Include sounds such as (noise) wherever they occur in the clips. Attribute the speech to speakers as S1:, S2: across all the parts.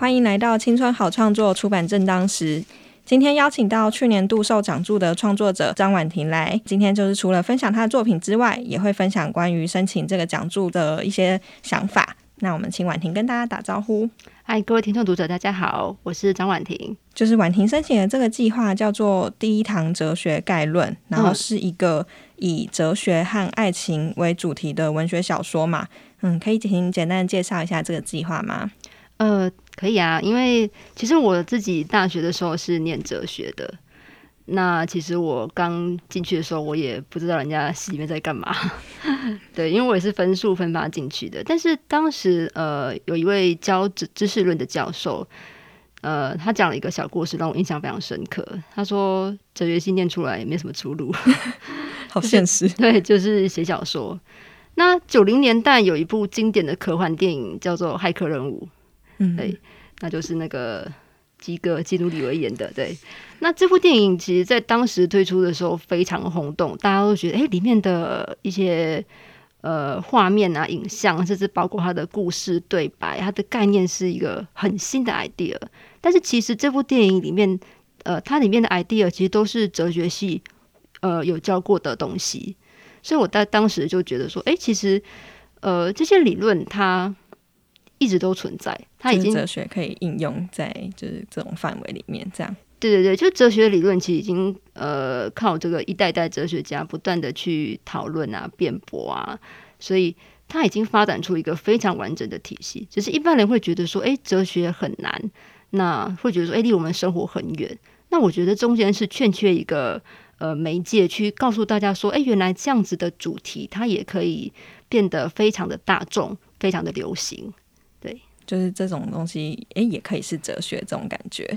S1: 欢迎来到青春好创作出版正当时。今天邀请到去年度受奖助的创作者张婉婷来。今天就是除了分享她的作品之外，也会分享关于申请这个奖助的一些想法。那我们请婉婷跟大家打招呼。
S2: 嗨，各位听众读者，大家好，我是张婉婷。
S1: 就是婉婷申请的这个计划叫做《第一堂哲学概论》，然后是一个以哲学和爱情为主题的文学小说嘛。嗯，可以请简单介绍一下这个计划吗？
S2: 呃。可以啊，因为其实我自己大学的时候是念哲学的。那其实我刚进去的时候，我也不知道人家系里面在干嘛。(laughs) 对，因为我也是分数分发进去的。但是当时呃，有一位教知知识论的教授，呃，他讲了一个小故事，让我印象非常深刻。他说，哲学系念出来也没什么出路，(laughs)
S1: 好现实。
S2: 对，就是写小说。那九零年代有一部经典的科幻电影叫做《骇客任务》。嗯，对，那就是那个基哥基努里维演的。对，那这部电影其实，在当时推出的时候非常轰动，大家都觉得，哎，里面的一些呃画面啊、影像，甚至包括它的故事对白，它的概念是一个很新的 idea。但是其实这部电影里面，呃，它里面的 idea 其实都是哲学系呃有教过的东西，所以我在当时就觉得说，哎，其实呃这些理论它。一直都存在，它已经
S1: 哲学可以应用在就是这种范围里面，这样。
S2: 对对对，就哲学理论其实已经呃靠这个一代代哲学家不断的去讨论啊、辩驳啊，所以它已经发展出一个非常完整的体系。只是一般人会觉得说，哎，哲学很难，那会觉得说，哎，离我们生活很远。那我觉得中间是欠缺一个呃媒介去告诉大家说，哎，原来这样子的主题它也可以变得非常的大众，非常的流行。
S1: 就是这种东西，诶，也可以是哲学这种感觉。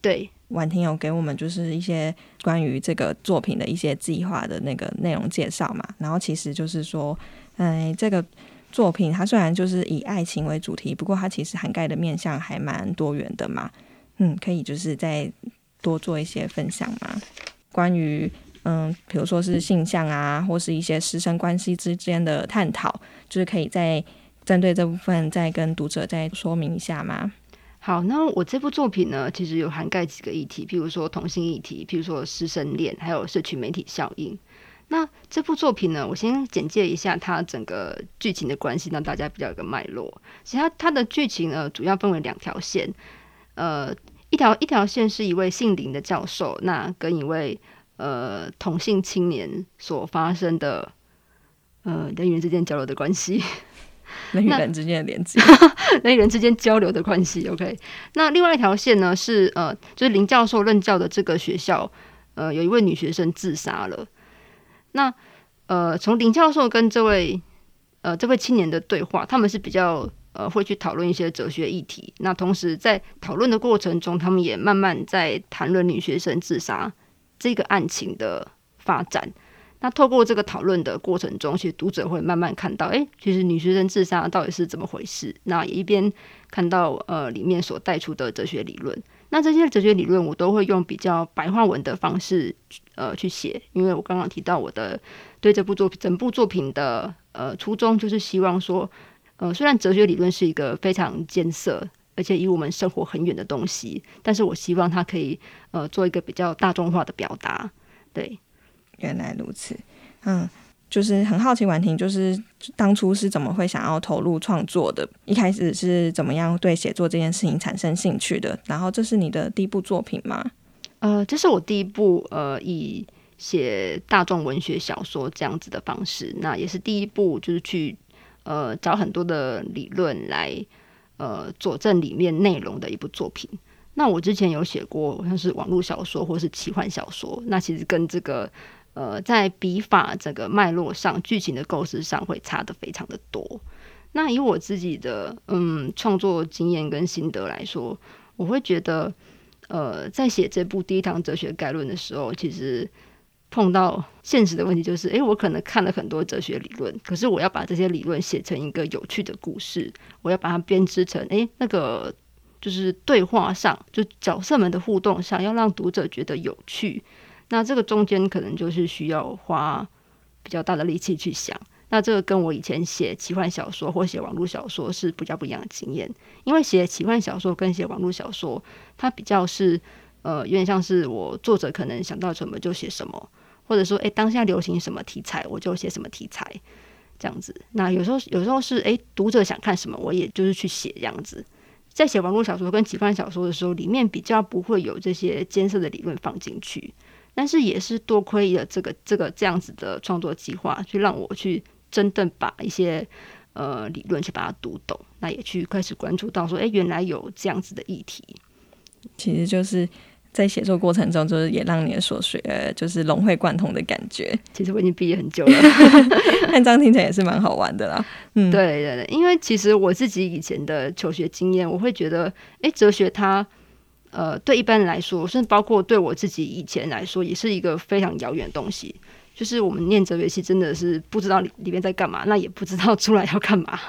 S2: 对，
S1: 婉婷有给我们就是一些关于这个作品的一些计划的那个内容介绍嘛。然后其实就是说，嗯，这个作品它虽然就是以爱情为主题，不过它其实涵盖的面向还蛮多元的嘛。嗯，可以就是再多做一些分享嘛。关于嗯，比如说是性向啊，或是一些师生关系之间的探讨，就是可以在。针对这部分，再跟读者再说明一下吗？
S2: 好，那我这部作品呢，其实有涵盖几个议题，譬如说同性议题，譬如说师生恋，还有社群媒体效应。那这部作品呢，我先简介一下它整个剧情的关系，让大家比较有个脉络。其实它的剧情呢，主要分为两条线，呃，一条一条线是一位姓林的教授，那跟一位呃同性青年所发生的呃人与人之间交流的关系。
S1: 人与人之间的连接，(laughs)
S2: 人与人之间交流的关系。OK，那另外一条线呢是呃，就是林教授任教的这个学校，呃，有一位女学生自杀了。那呃，从林教授跟这位呃这位青年的对话，他们是比较呃会去讨论一些哲学议题。那同时在讨论的过程中，他们也慢慢在谈论女学生自杀这个案情的发展。那透过这个讨论的过程中，其实读者会慢慢看到，哎，其实女学生自杀到底是怎么回事？那也一边看到呃里面所带出的哲学理论。那这些哲学理论我都会用比较白话文的方式呃去写，因为我刚刚提到我的对这部作品整部作品的呃初衷，就是希望说，呃虽然哲学理论是一个非常艰涩而且离我们生活很远的东西，但是我希望它可以呃做一个比较大众化的表达，对。
S1: 原来如此，嗯，就是很好奇婉婷，就是当初是怎么会想要投入创作的？一开始是怎么样对写作这件事情产生兴趣的？然后这是你的第一部作品吗？
S2: 呃，这是我第一部呃以写大众文学小说这样子的方式，那也是第一部就是去呃找很多的理论来呃佐证里面内容的一部作品。那我之前有写过像是网络小说或是奇幻小说，那其实跟这个。呃，在笔法这个脉络上，剧情的构思上会差的非常的多。那以我自己的嗯创作经验跟心得来说，我会觉得，呃，在写这部第一堂哲学概论的时候，其实碰到现实的问题，就是，诶，我可能看了很多哲学理论，可是我要把这些理论写成一个有趣的故事，我要把它编织成，诶，那个就是对话上，就角色们的互动上，要让读者觉得有趣。那这个中间可能就是需要花比较大的力气去想。那这个跟我以前写奇幻小说或写网络小说是比较不一样的经验，因为写奇幻小说跟写网络小说，它比较是呃有点像是我作者可能想到什么就写什么，或者说诶当下流行什么题材我就写什么题材这样子。那有时候有时候是诶读者想看什么，我也就是去写这样子。在写网络小说跟奇幻小说的时候，里面比较不会有这些艰涩的理论放进去，但是也是多亏了这个这个这样子的创作计划，去让我去。真正把一些呃理论去把它读懂，那也去开始关注到说，哎，原来有这样子的议题。
S1: 其实就是在写作过程中，就是也让你的所学就是融会贯通的感觉。
S2: 其实我已经毕业很久了，(laughs)
S1: 看这样听起来也是蛮好玩的啦。
S2: 嗯，对对对，因为其实我自己以前的求学经验，我会觉得，哎，哲学它呃对一般人来说，甚至包括对我自己以前来说，也是一个非常遥远的东西。就是我们念哲学系真的是不知道里里面在干嘛，那也不知道出来要干嘛。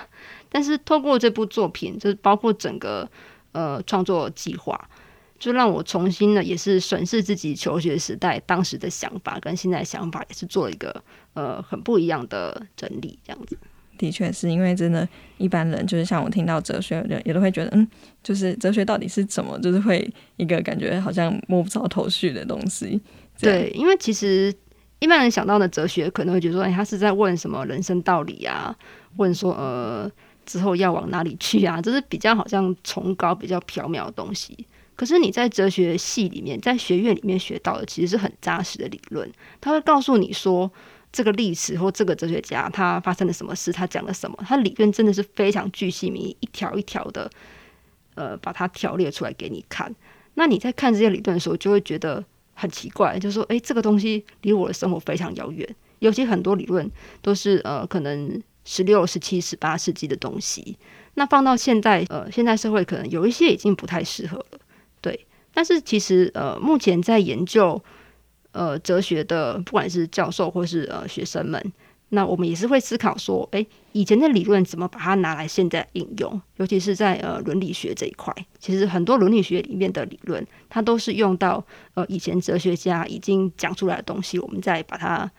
S2: 但是透过这部作品，就是包括整个呃创作计划，就让我重新的也是审视自己求学时代当时的想法，跟现在想法也是做了一个呃很不一样的整理。这样子，
S1: 的确是因为真的，一般人就是像我听到哲学，也都会觉得嗯，就是哲学到底是什么，就是会一个感觉好像摸不着头绪的东西。
S2: 对，因为其实。一般人想到的哲学，可能会觉得说，哎，他是在问什么人生道理啊？问说，呃，之后要往哪里去啊？这是比较好像崇高、比较缥缈的东西。可是你在哲学系里面，在学院里面学到的，其实是很扎实的理论。他会告诉你说，这个历史或这个哲学家他发生了什么事，他讲了什么，他理论真的是非常巨细靡，一条一条的，呃，把它条列出来给你看。那你在看这些理论的时候，就会觉得。很奇怪，就说，哎，这个东西离我的生活非常遥远。尤其很多理论都是呃，可能十六、十七、十八世纪的东西，那放到现在，呃，现在社会可能有一些已经不太适合了。对，但是其实呃，目前在研究呃哲学的，不管是教授或是呃学生们。那我们也是会思考说，哎，以前的理论怎么把它拿来现在应用？尤其是在呃伦理学这一块，其实很多伦理学里面的理论，它都是用到呃以前哲学家已经讲出来的东西，我们再把它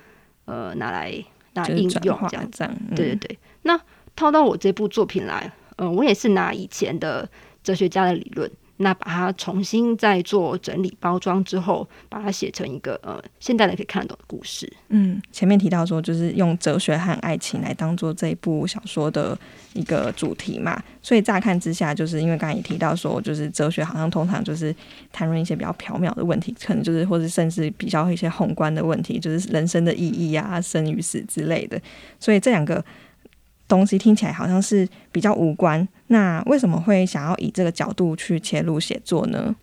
S2: 呃拿来拿来应用这样。对对对。那套到我这部作品来，嗯，我也是拿以前的哲学家的理论。那把它重新再做整理包装之后，把它写成一个呃现代人可以看得懂的故事。
S1: 嗯，前面提到说就是用哲学和爱情来当做这一部小说的一个主题嘛，所以乍看之下，就是因为刚才也提到说，就是哲学好像通常就是谈论一些比较缥缈的问题，可能就是或者甚至比较一些宏观的问题，就是人生的意义啊、生与死之类的。所以这两个。东西听起来好像是比较无关，那为什么会想要以这个角度去切入写作呢？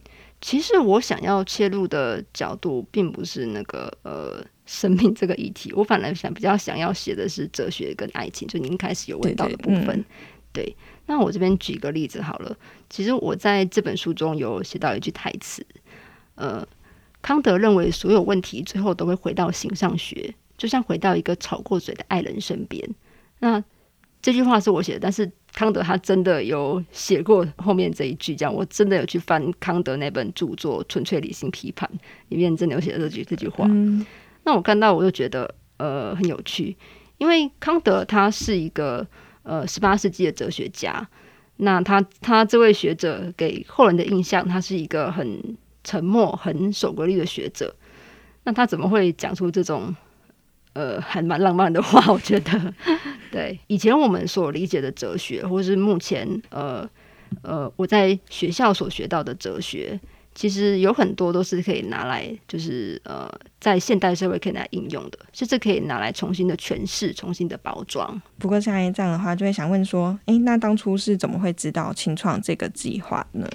S2: 其实我想要切入的角度并不是那个呃生命这个议题，我反而想比较想要写的是哲学跟爱情，就您开始有问到的部分。对，那我这边举个例子好了。其实我在这本书中有写到一句台词，呃，康德认为所有问题最后都会回到形上学，就像回到一个吵过嘴的爱人身边。那这句话是我写的，但是康德他真的有写过后面这一句，这样我真的有去翻康德那本著作《纯粹理性批判》，里面真的有写这句这句话。那我看到我就觉得呃很有趣，因为康德他是一个呃十八世纪的哲学家，那他他这位学者给后人的印象，他是一个很沉默、很守规律的学者。那他怎么会讲出这种？呃，还蛮浪漫的话，(laughs) 我觉得，对以前我们所理解的哲学，或是目前呃呃我在学校所学到的哲学，其实有很多都是可以拿来，就是呃在现代社会可以来应用的，甚至可以拿来重新的诠释、重新的包装。
S1: 不过像这样的话，就会想问说，哎，那当初是怎么会知道清创这个计划呢？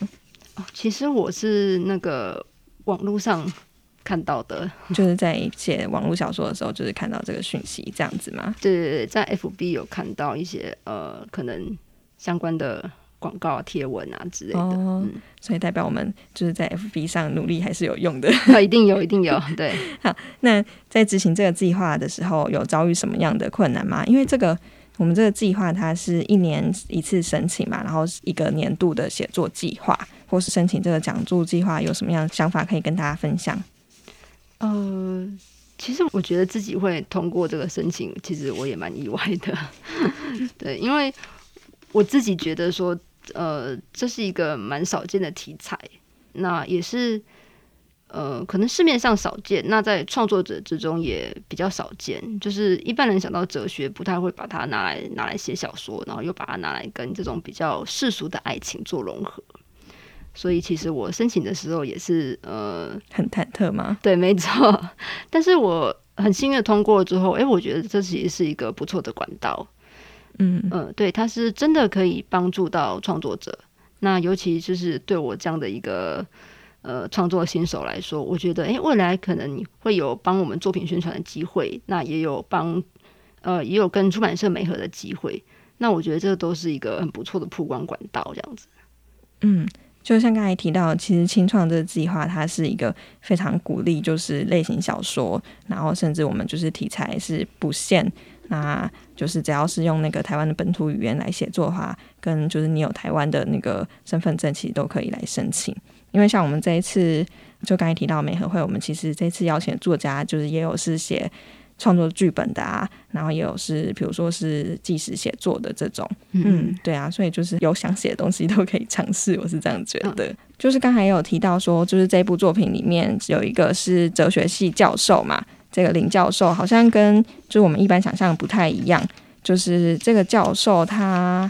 S2: 哦，其实我是那个网络上。看到的，(laughs)
S1: 就是在写网络小说的时候，就是看到这个讯息这样子吗？
S2: 对对对，在 FB 有看到一些呃，可能相关的广告贴文啊之类的。
S1: 哦，
S2: 嗯
S1: 所以代表我们就是在 FB 上努力还是有用的。(laughs)
S2: 一定有，一定有，(laughs) 对。
S1: 好那在执行这个计划的时候，有遭遇什么样的困难吗？因为这个我们这个计划它是一年一次申请嘛，然后一个年度的写作计划，或是申请这个讲座计划，有什么样的想法可以跟大家分享？
S2: 呃，其实我觉得自己会通过这个申请，其实我也蛮意外的。(laughs) 对，因为我自己觉得说，呃，这是一个蛮少见的题材，那也是呃，可能市面上少见，那在创作者之中也比较少见。就是一般人想到哲学，不太会把它拿来拿来写小说，然后又把它拿来跟这种比较世俗的爱情做融合。所以其实我申请的时候也是呃，
S1: 很忐忑吗？
S2: 对，没错。(laughs) 但是我很幸运的通过之后，诶，我觉得这其实是一个不错的管道。
S1: 嗯
S2: 嗯、对，它是真的可以帮助到创作者。那尤其就是对我这样的一个呃创作新手来说，我觉得诶，未来可能会有帮我们作品宣传的机会，那也有帮呃也有跟出版社媒合的机会。那我觉得这都是一个很不错的曝光管道，这样子。
S1: 嗯。就像刚才提到，其实清创这个计划，它是一个非常鼓励，就是类型小说，然后甚至我们就是题材是不限，那就是只要是用那个台湾的本土语言来写作的话，跟就是你有台湾的那个身份证，其实都可以来申请。因为像我们这一次，就刚才提到美和会，我们其实这次邀请作家，就是也有是写创作剧本的啊，然后也有是比如说是纪实写作的这种，嗯，对啊，所以就是有想写的东西都可以尝试，我是这样觉得。就是刚才也有提到说，就是这部作品里面有一个是哲学系教授嘛，这个林教授好像跟就是我们一般想象的不太一样，就是这个教授他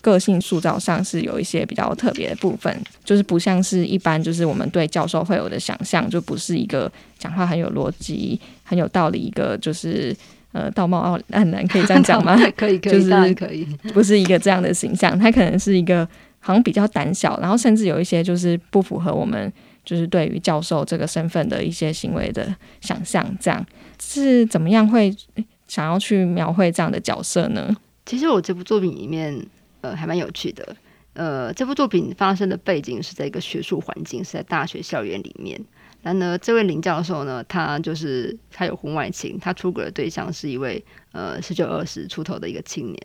S1: 个性塑造上是有一些比较特别的部分，就是不像是一般就是我们对教授会有的想象，就不是一个讲话很有逻辑、很有道理一个就是呃道貌岸然，可以这样讲吗？(laughs)
S2: 可以，可以，可以。
S1: 不是一个这样的形象，他可能是一个好像比较胆小，然后甚至有一些就是不符合我们就是对于教授这个身份的一些行为的想象，这样是怎么样会想要去描绘这样的角色呢？
S2: 其实我这部作品里面，呃，还蛮有趣的。呃，这部作品发生的背景是在一个学术环境，是在大学校园里面。然呢，这位林教授呢，他就是他有婚外情，他出轨的对象是一位呃十九二十出头的一个青年。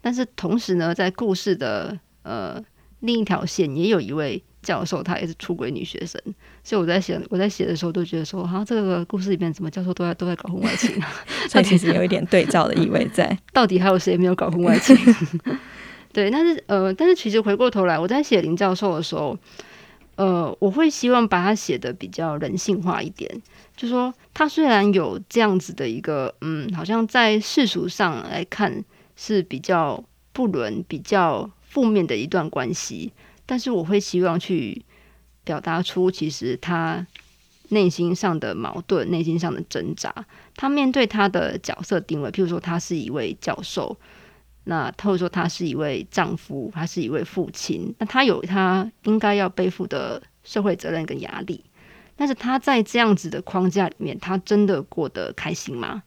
S2: 但是同时呢，在故事的呃另一条线，也有一位教授，他也是出轨女学生。所以我在写我在写的时候，都觉得说，哈、这个故事里面怎么教授都在都在搞婚外情啊？(laughs)
S1: 所以其实有一点对照的意味在。(laughs)
S2: 到底还有谁没有搞婚外情？(laughs) 对，但是呃，但是其实回过头来，我在写林教授的时候，呃，我会希望把他写的比较人性化一点，就说他虽然有这样子的一个，嗯，好像在世俗上来看是比较不伦、比较负面的一段关系，但是我会希望去表达出其实他内心上的矛盾、内心上的挣扎。他面对他的角色定位，譬如说他是一位教授，那或者说他是一位丈夫，他是一位父亲，那他有他应该要背负的社会责任跟压力。但是他在这样子的框架里面，他真的过得开心吗？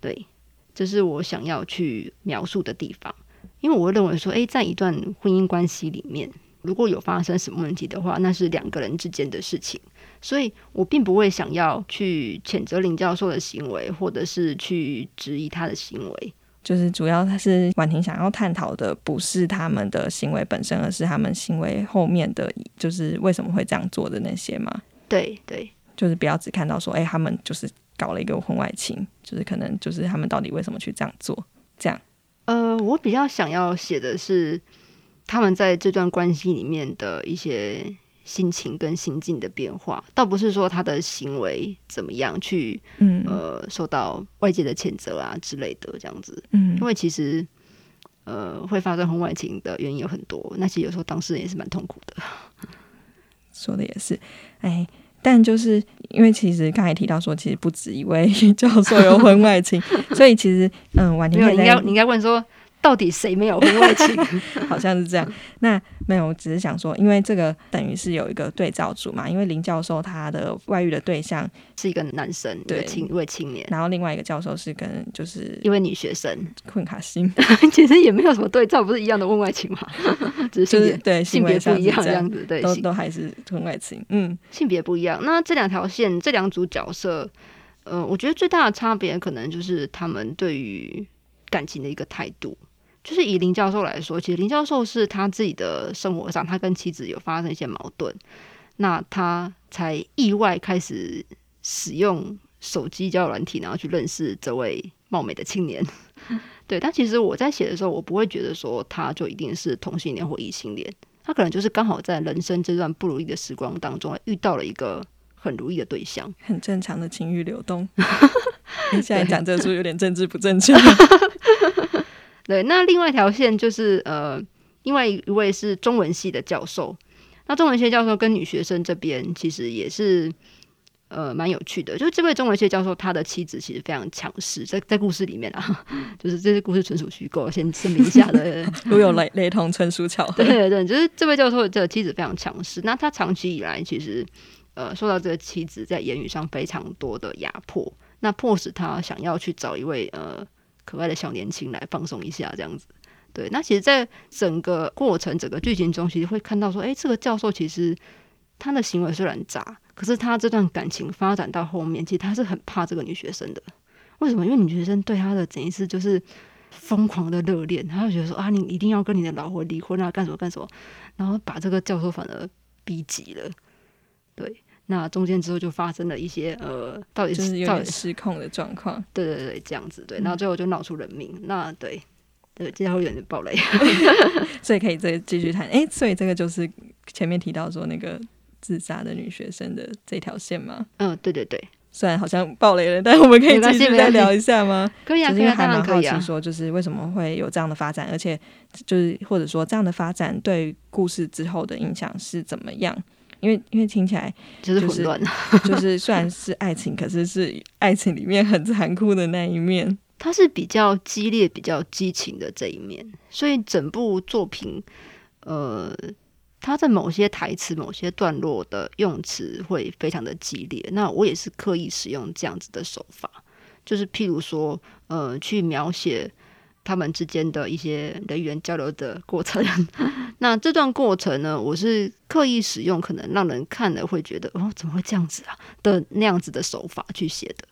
S2: 对，这是我想要去描述的地方。因为我会认为说，诶，在一段婚姻关系里面，如果有发生什么问题的话，那是两个人之间的事情。所以我并不会想要去谴责林教授的行为，或者是去质疑他的行为。
S1: 就是主要他是婉婷想要探讨的，不是他们的行为本身，而是他们行为后面的，就是为什么会这样做的那些嘛。
S2: 对对，
S1: 就是不要只看到说，哎、他们就是搞了一个婚外情，就是可能就是他们到底为什么去这样做，这样。
S2: 呃，我比较想要写的是他们在这段关系里面的一些心情跟心境的变化，倒不是说他的行为怎么样去
S1: 嗯
S2: 呃受到外界的谴责啊之类的这样子。
S1: 嗯
S2: 因为其实呃会发生婚外情的原因有很多，那其实有时候当事人也是蛮痛苦的。(laughs)
S1: 说的也是，哎，但就是因为其实刚才提到说，其实不止一位 (laughs) 教授有婚外情，(laughs) 所以其实嗯，婉婷，
S2: 你应该你应该问说到底谁没有婚外情？(laughs)
S1: 好像是这样。那没有，我只是想说，因为这个等于是有一个对照组嘛，因为林教授他的外遇的对象
S2: 是一个男生，
S1: 对
S2: 对，青一位青年，
S1: 然后另外一个教授是跟就是
S2: 一位女学生，
S1: 困卡辛，
S2: 其实也没有什么对照，不是一样的婚外情嘛，(laughs) 只是
S1: 就是对
S2: 性别不一样
S1: 这
S2: 这样子，对，
S1: 都都还是婚外情。嗯，
S2: 性别不一样。那这两条线，这两组角色，呃，我觉得最大的差别可能就是他们对于感情的一个态度。就是以林教授来说，其实林教授是他自己的生活上，他跟妻子有发生一些矛盾，那他才意外开始使用手机交友软体，然后去认识这位貌美的青年。(laughs) 对，但其实我在写的时候，我不会觉得说他就一定是同性恋或异性恋，他可能就是刚好在人生这段不如意的时光当中，遇到了一个很如意的对象。
S1: 很正常的情欲流动。(laughs) 你现在讲这书有点政治不正确。(laughs)
S2: 对，那另外一条线就是呃，另外一位是中文系的教授，那中文系教授跟女学生这边其实也是呃蛮有趣的，就是这位中文系教授他的妻子其实非常强势，在在故事里面啊，(laughs) 就是这些故事纯属虚构，先声明一下的。(laughs)
S1: 如有雷雷同，纯属巧合。
S2: 对对对，就是这位教授的妻子非常强势，那他长期以来其实呃受到这个妻子在言语上非常多的压迫，那迫使他想要去找一位呃可爱的小年轻来放松一下，这样子。对，那其实，在整个过程、整个剧情中，其实会看到说，哎，这个教授其实他的行为虽然渣，可是他这段感情发展到后面，其实他是很怕这个女学生的。为什么？因为女学生对他的整一次就是疯狂的热恋，他就觉得说啊，你一定要跟你的老婆离婚啊，干什么干什么，然后把这个教授反而逼急了。对，那中间之后就发生了一些呃，到底
S1: 就是有点失控的状况。
S2: 对对对，这样子对，然后最后就闹出人命。那对对，接下来会有点暴雷。(laughs) (laughs) (laughs)
S1: 所以可以再继续谈。诶，所以这个就是前面提到说那个自杀的女学生的这条线吗？
S2: 嗯，对对对，
S1: 虽然好像爆雷了，但我们可以继续再聊一下吗？
S2: 可以啊，
S1: 因为
S2: 可以啊，当然
S1: 还蛮好奇，
S2: 可以啊。
S1: 说就是为什么会有这样的发展，而且就是或者说这样的发展对故事之后的影响是怎么样？因为因为听起来
S2: 就是混乱，(laughs)
S1: 就是虽然是爱情，可是是爱情里面很残酷的那一面。(laughs)
S2: 它是比较激烈、比较激情的这一面，所以整部作品，呃，它在某些台词、某些段落的用词会非常的激烈。那我也是刻意使用这样子的手法，就是譬如说，呃，去描写他们之间的一些人员交流的过程。(laughs) 那这段过程呢，我是刻意使用可能让人看了会觉得哦，怎么会这样子啊的那样子的手法去写的。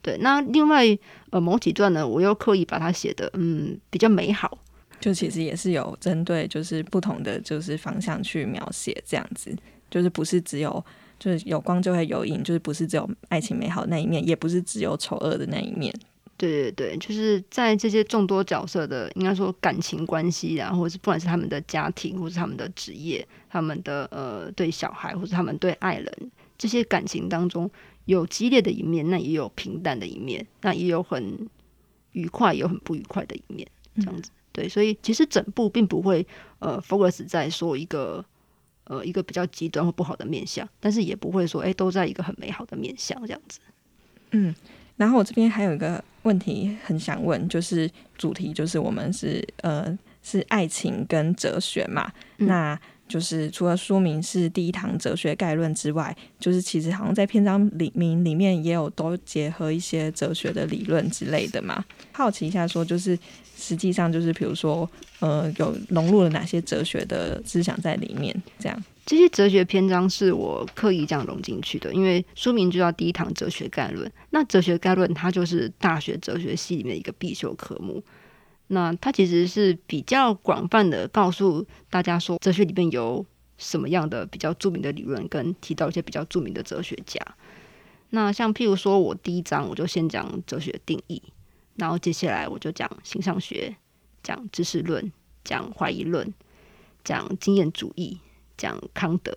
S2: 对，那另外呃某几段呢，我又刻意把它写的嗯比较美好。
S1: 就其实也是有针对就是不同的就是方向去描写这样子，就是不是只有就是有光就会有影，就是不是只有爱情美好那一面，也不是只有丑恶的那一面。
S2: 对对对，就是在这些众多角色的，应该说感情关系啊，或者是不管是他们的家庭，或是他们的职业，他们的呃对小孩，或是他们对爱人这些感情当中，有激烈的一面，那也有平淡的一面，那也有很愉快，也有很不愉快的一面，这样子。对，所以其实整部并不会呃 focus 在说一个呃一个比较极端或不好的面相，但是也不会说哎都在一个很美好的面相这样子。
S1: 嗯，然后我这边还有一个问题很想问，就是主题就是我们是呃是爱情跟哲学嘛，
S2: 嗯
S1: 那就是除了书名是第一堂哲学概论之外，就是其实好像在篇章里名里面也有都结合一些哲学的理论之类的嘛。好奇一下，说就是实际上就是比如说呃有融入了哪些哲学的思想在里面，这样。
S2: 这些哲学篇章是我刻意这样融进去的，因为书名就叫第一堂哲学概论。那哲学概论它就是大学哲学系里面一个必修科目。那它其实是比较广泛的告诉大家说，哲学里面有什么样的比较著名的理论，跟提到一些比较著名的哲学家。那像譬如说，我第一章我就先讲哲学定义，然后接下来我就讲形上学，讲知识论，讲怀疑论，讲经验主义。讲康德，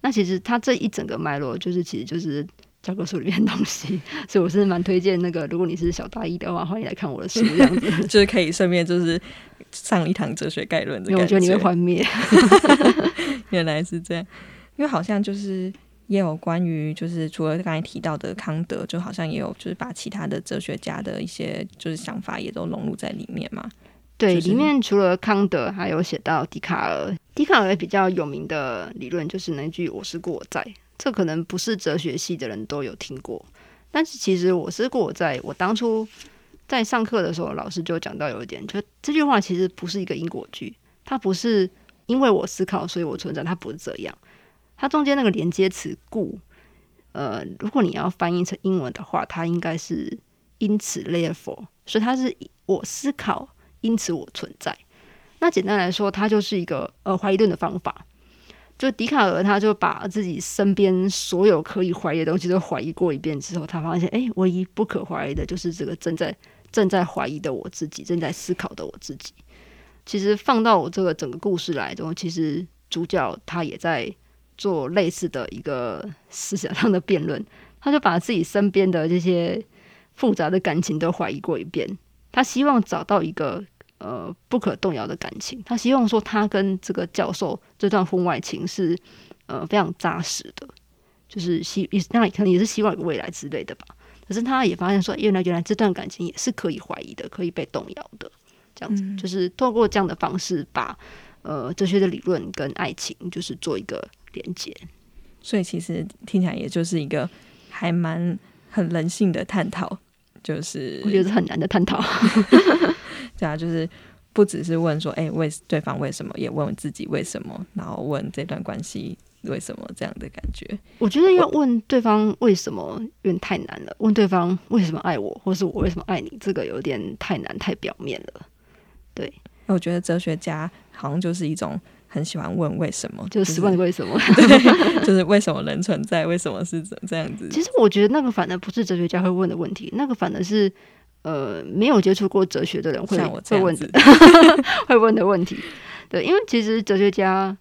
S2: 那其实他这一整个脉络，就是其实就是教科书里面的东西，所以我是蛮推荐那个，如果你是小大一的话，欢迎来看我的书，这样子，(laughs)
S1: 就是可以顺便就是上一堂哲学概论的
S2: 感觉我觉得你会幻灭。(laughs)
S1: 原来是这样，因为好像就是也有关于就是除了刚才提到的康德，就好像也有就是把其他的哲学家的一些就是想法也都融入在里面嘛。
S2: 对，
S1: 就是
S2: 里面除了康德，还有写到笛卡尔。笛卡尔比较有名的理论就是那句“我是故我在”，这可能不是哲学系的人都有听过。但是其实“我是故我在”，我当初在上课的时候，老师就讲到有一点，就这句话其实不是一个因果句，它不是因为我思考所以我存在，它不是这样。它中间那个连接词“故”，呃，如果你要翻译成英文的话，它应该是因此 therefore，所以它是我思考。因此我存在。那简单来说，它就是一个呃怀疑论的方法。就笛卡尔，他就把自己身边所有可以怀疑的东西都怀疑过一遍之后，他发现，哎，唯一不可怀疑的就是这个正在正在怀疑的我自己，正在思考的我自己。其实放到我这个整个故事来中，其实主角他也在做类似的一个思想上的辩论。他就把自己身边的这些复杂的感情都怀疑过一遍。他希望找到一个呃不可动摇的感情，他希望说他跟这个教授这段婚外情是呃非常扎实的，就是希那可能也是希望有个未来之类的吧。可是他也发现说，原来原来这段感情也是可以怀疑的，可以被动摇的，这样子、就是透过这样的方式把呃哲学的理论跟爱情就是做一个连接。
S1: 所以其实听起来也就是一个还蛮很人性的探讨，就是
S2: 我觉得是很难的探讨。(laughs)
S1: 对啊，就是不只是问说，哎、为对方为什么，也问自己为什么，然后问这段关系为什么这样的感觉。
S2: 我觉得要问对方为什么有点太难了，问对方为什么爱我，或是我为什么爱你，这个有点太难太表面了。对，
S1: 我觉得哲学家好像就是一种很喜欢问为什么，
S2: 就是十万个为什么。(laughs)
S1: 就是为什么人存在，为什么是这这样子。
S2: 其实我觉得那个反而不是哲学家会问的问题，那个反而是呃没有接触过哲学的人会
S1: 像我这
S2: 会问 (laughs) 会问的问题。对，因为其实哲学家，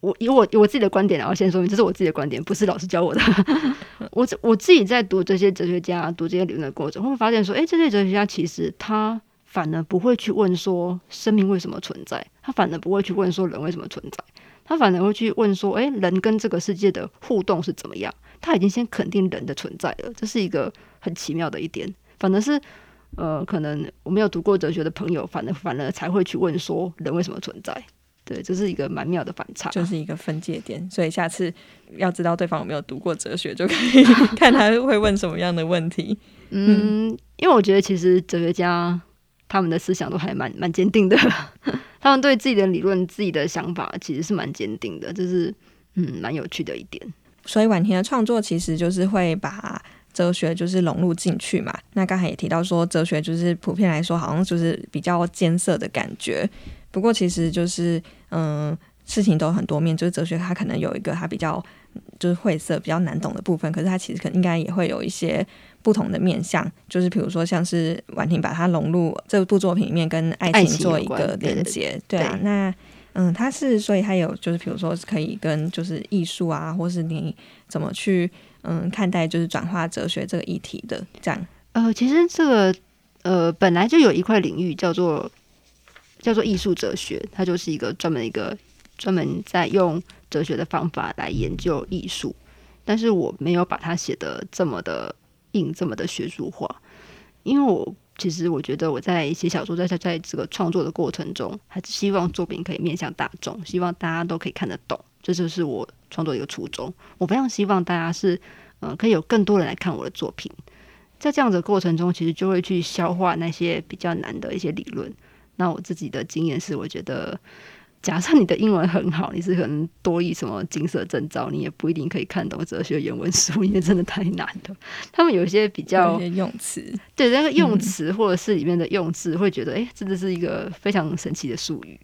S2: 我以我我自己的观点啊，我先说明，这是我自己的观点，不是老师教我的。(laughs) 我自我自己在读这些哲学家、读这些理论的过程，会发现说，哎，这些哲学家其实他反而不会去问说生命为什么存在，他反而不会去问说人为什么存在，他反而会去问说，诶，人跟这个世界的互动是怎么样？他已经先肯定人的存在了，这是一个很奇妙的一点。反而是呃，可能我没有读过哲学的朋友，反而反而才会去问说人为什么存在？对，这是一个蛮妙的反差。
S1: 就是一个分界点，所以下次要知道对方有没有读过哲学，就可以 (laughs) 看他会问什么样的问题。
S2: 嗯，因为我觉得其实哲学家他们的思想都还蛮蛮坚定的，(laughs) 他们对自己的理论、自己的想法其实是蛮坚定的，就是嗯蛮有趣的一点。
S1: 所以婉婷的创作其实就是会把哲学就是融入进去嘛。那刚才也提到说，哲学就是普遍来说好像就是比较艰涩的感觉。不过其实就是嗯，事情都有很多面，就是哲学它可能有一个它比较就是晦涩、比较难懂的部分，可是它其实可能应该也会有一些不同的面向，就是比如说像是婉婷把它融入这部作品里面，跟爱
S2: 爱情
S1: 情做一个连接，对啊，
S2: 对
S1: 那。嗯，它是，所以它有就是，比如说可以跟就是艺术啊，或是你怎么去嗯看待就是转化哲学这个议题的这样。
S2: 呃，其实这个呃本来就有一块领域叫做叫做艺术哲学，它就是一个专门一个专门在用哲学的方法来研究艺术，但是我没有把它写的这么的硬，这么的学术化，因为我其实我觉得我在写小说，在在在这个创作的过程中，还是希望作品可以面向大众，希望大家都可以看得懂，这就是我创作的一个初衷。我非常希望大家是呃可以有更多人来看我的作品。在这样的过程中，其实就会去消化那些比较难的一些理论。那我自己的经验是，我觉得，假设你的英文很好，你是可能多译什么金色证照，你也不一定可以看懂哲学原文书，因为真的太难了。他们有一些比较
S1: 些用词，
S2: 对那个用词或者是里面的用字，会觉得哎，诶真的是一个非常神奇的术语。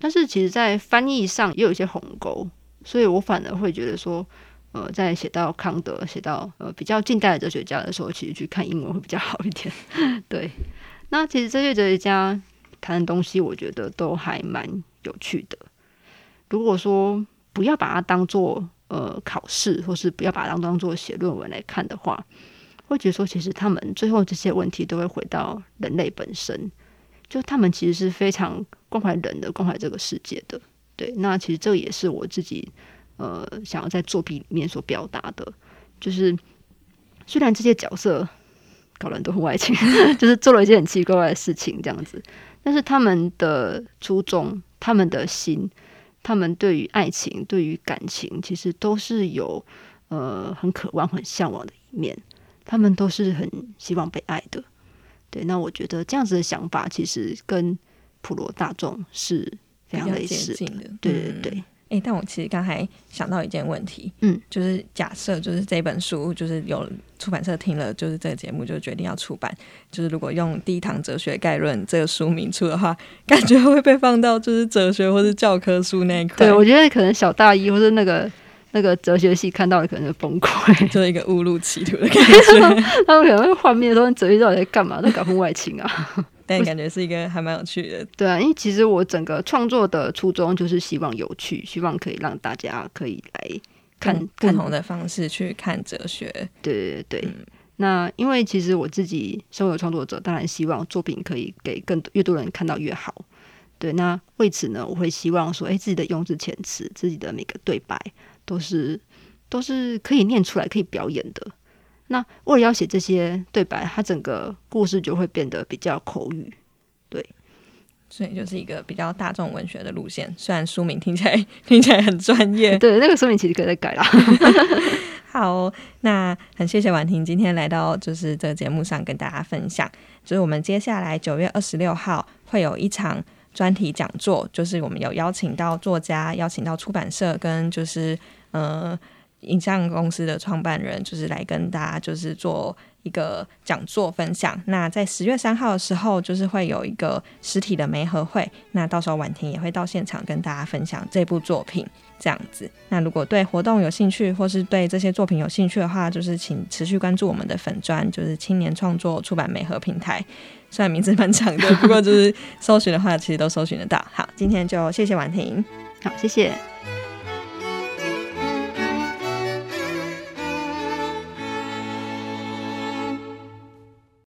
S2: 但是其实，在翻译上也有一些鸿沟，所以我反而会觉得说，呃，在写到康德、写到呃比较近代的哲学家的时候，其实去看英文会比较好一点。(laughs) 对，那其实这些哲学家谈的东西，我觉得都还蛮有趣的。如果说不要把它当做呃考试，或是不要把它当做写论文来看的话，会觉得说，其实他们最后这些问题都会回到人类本身，就他们其实是非常关怀人的，关怀这个世界的。对，那其实这也是我自己呃想要在作品里面所表达的，就是虽然这些角色搞了很多婚外情，(laughs) 就是做了一件很奇怪的事情这样子。但是他们的初衷、他们的心、他们对于爱情、对于感情，其实都是有呃很渴望、很向往的一面。他们都是很希望被爱的。对，那我觉得这样子的想法，其实跟普罗大众是非常类似
S1: 的。
S2: 对对对。
S1: 哎，但我其实刚才想到一件问题，
S2: 嗯，
S1: 就是假设就是这本书就是有出版社听了，就是这个节目就决定要出版，就是如果用《第一堂哲学概论》这个书名出的话，感觉会被放到就是哲学或是教科书那一块。
S2: 对，我觉得可能小大一或是那个那个哲学系看到的可能就崩溃，(laughs)
S1: 就是一个误入歧途的感觉。(laughs)
S2: 他们可能会幻灭说：“哲学到底在干嘛？在搞婚外情啊？” (laughs)
S1: 但感觉是一个还蛮有趣的，
S2: 对啊，因为其实我整个创作的初衷就是希望有趣，希望可以让大家可以来看
S1: 不同的方式去看哲学。
S2: 对对对，那因为其实我自己身为创作者，当然希望作品可以给更多越多人看到越好。对，那为此呢，我会希望说，哎，自己的用字遣词，自己的每个对白都是都是可以念出来、可以表演的。那为了要写这些对白，它整个故事就会变得比较口语，对，
S1: 所以就是一个比较大众文学的路线。虽然书名听起来听起来很专业，
S2: 对，那个书名其实可以再改啦。(laughs) (laughs)
S1: 好，那很谢谢婉婷今天来到就是这个节目上跟大家分享。就是我们接下来九月二十六号会有一场专题讲座，就是我们有邀请到作家，邀请到出版社跟就是呃。影像公司的创办人就是来跟大家就是做一个讲座分享。那在十月三号的时候，就是会有一个实体的媒合会。那到时候婉婷也会到现场跟大家分享这部作品这样子。那如果对活动有兴趣，或是对这些作品有兴趣的话，就是请持续关注我们的粉专，就是青年创作出版媒合平台。虽然名字蛮长的，不过就是搜寻的话，其实都搜寻得到。好，今天就谢谢婉婷。
S2: 好，谢谢。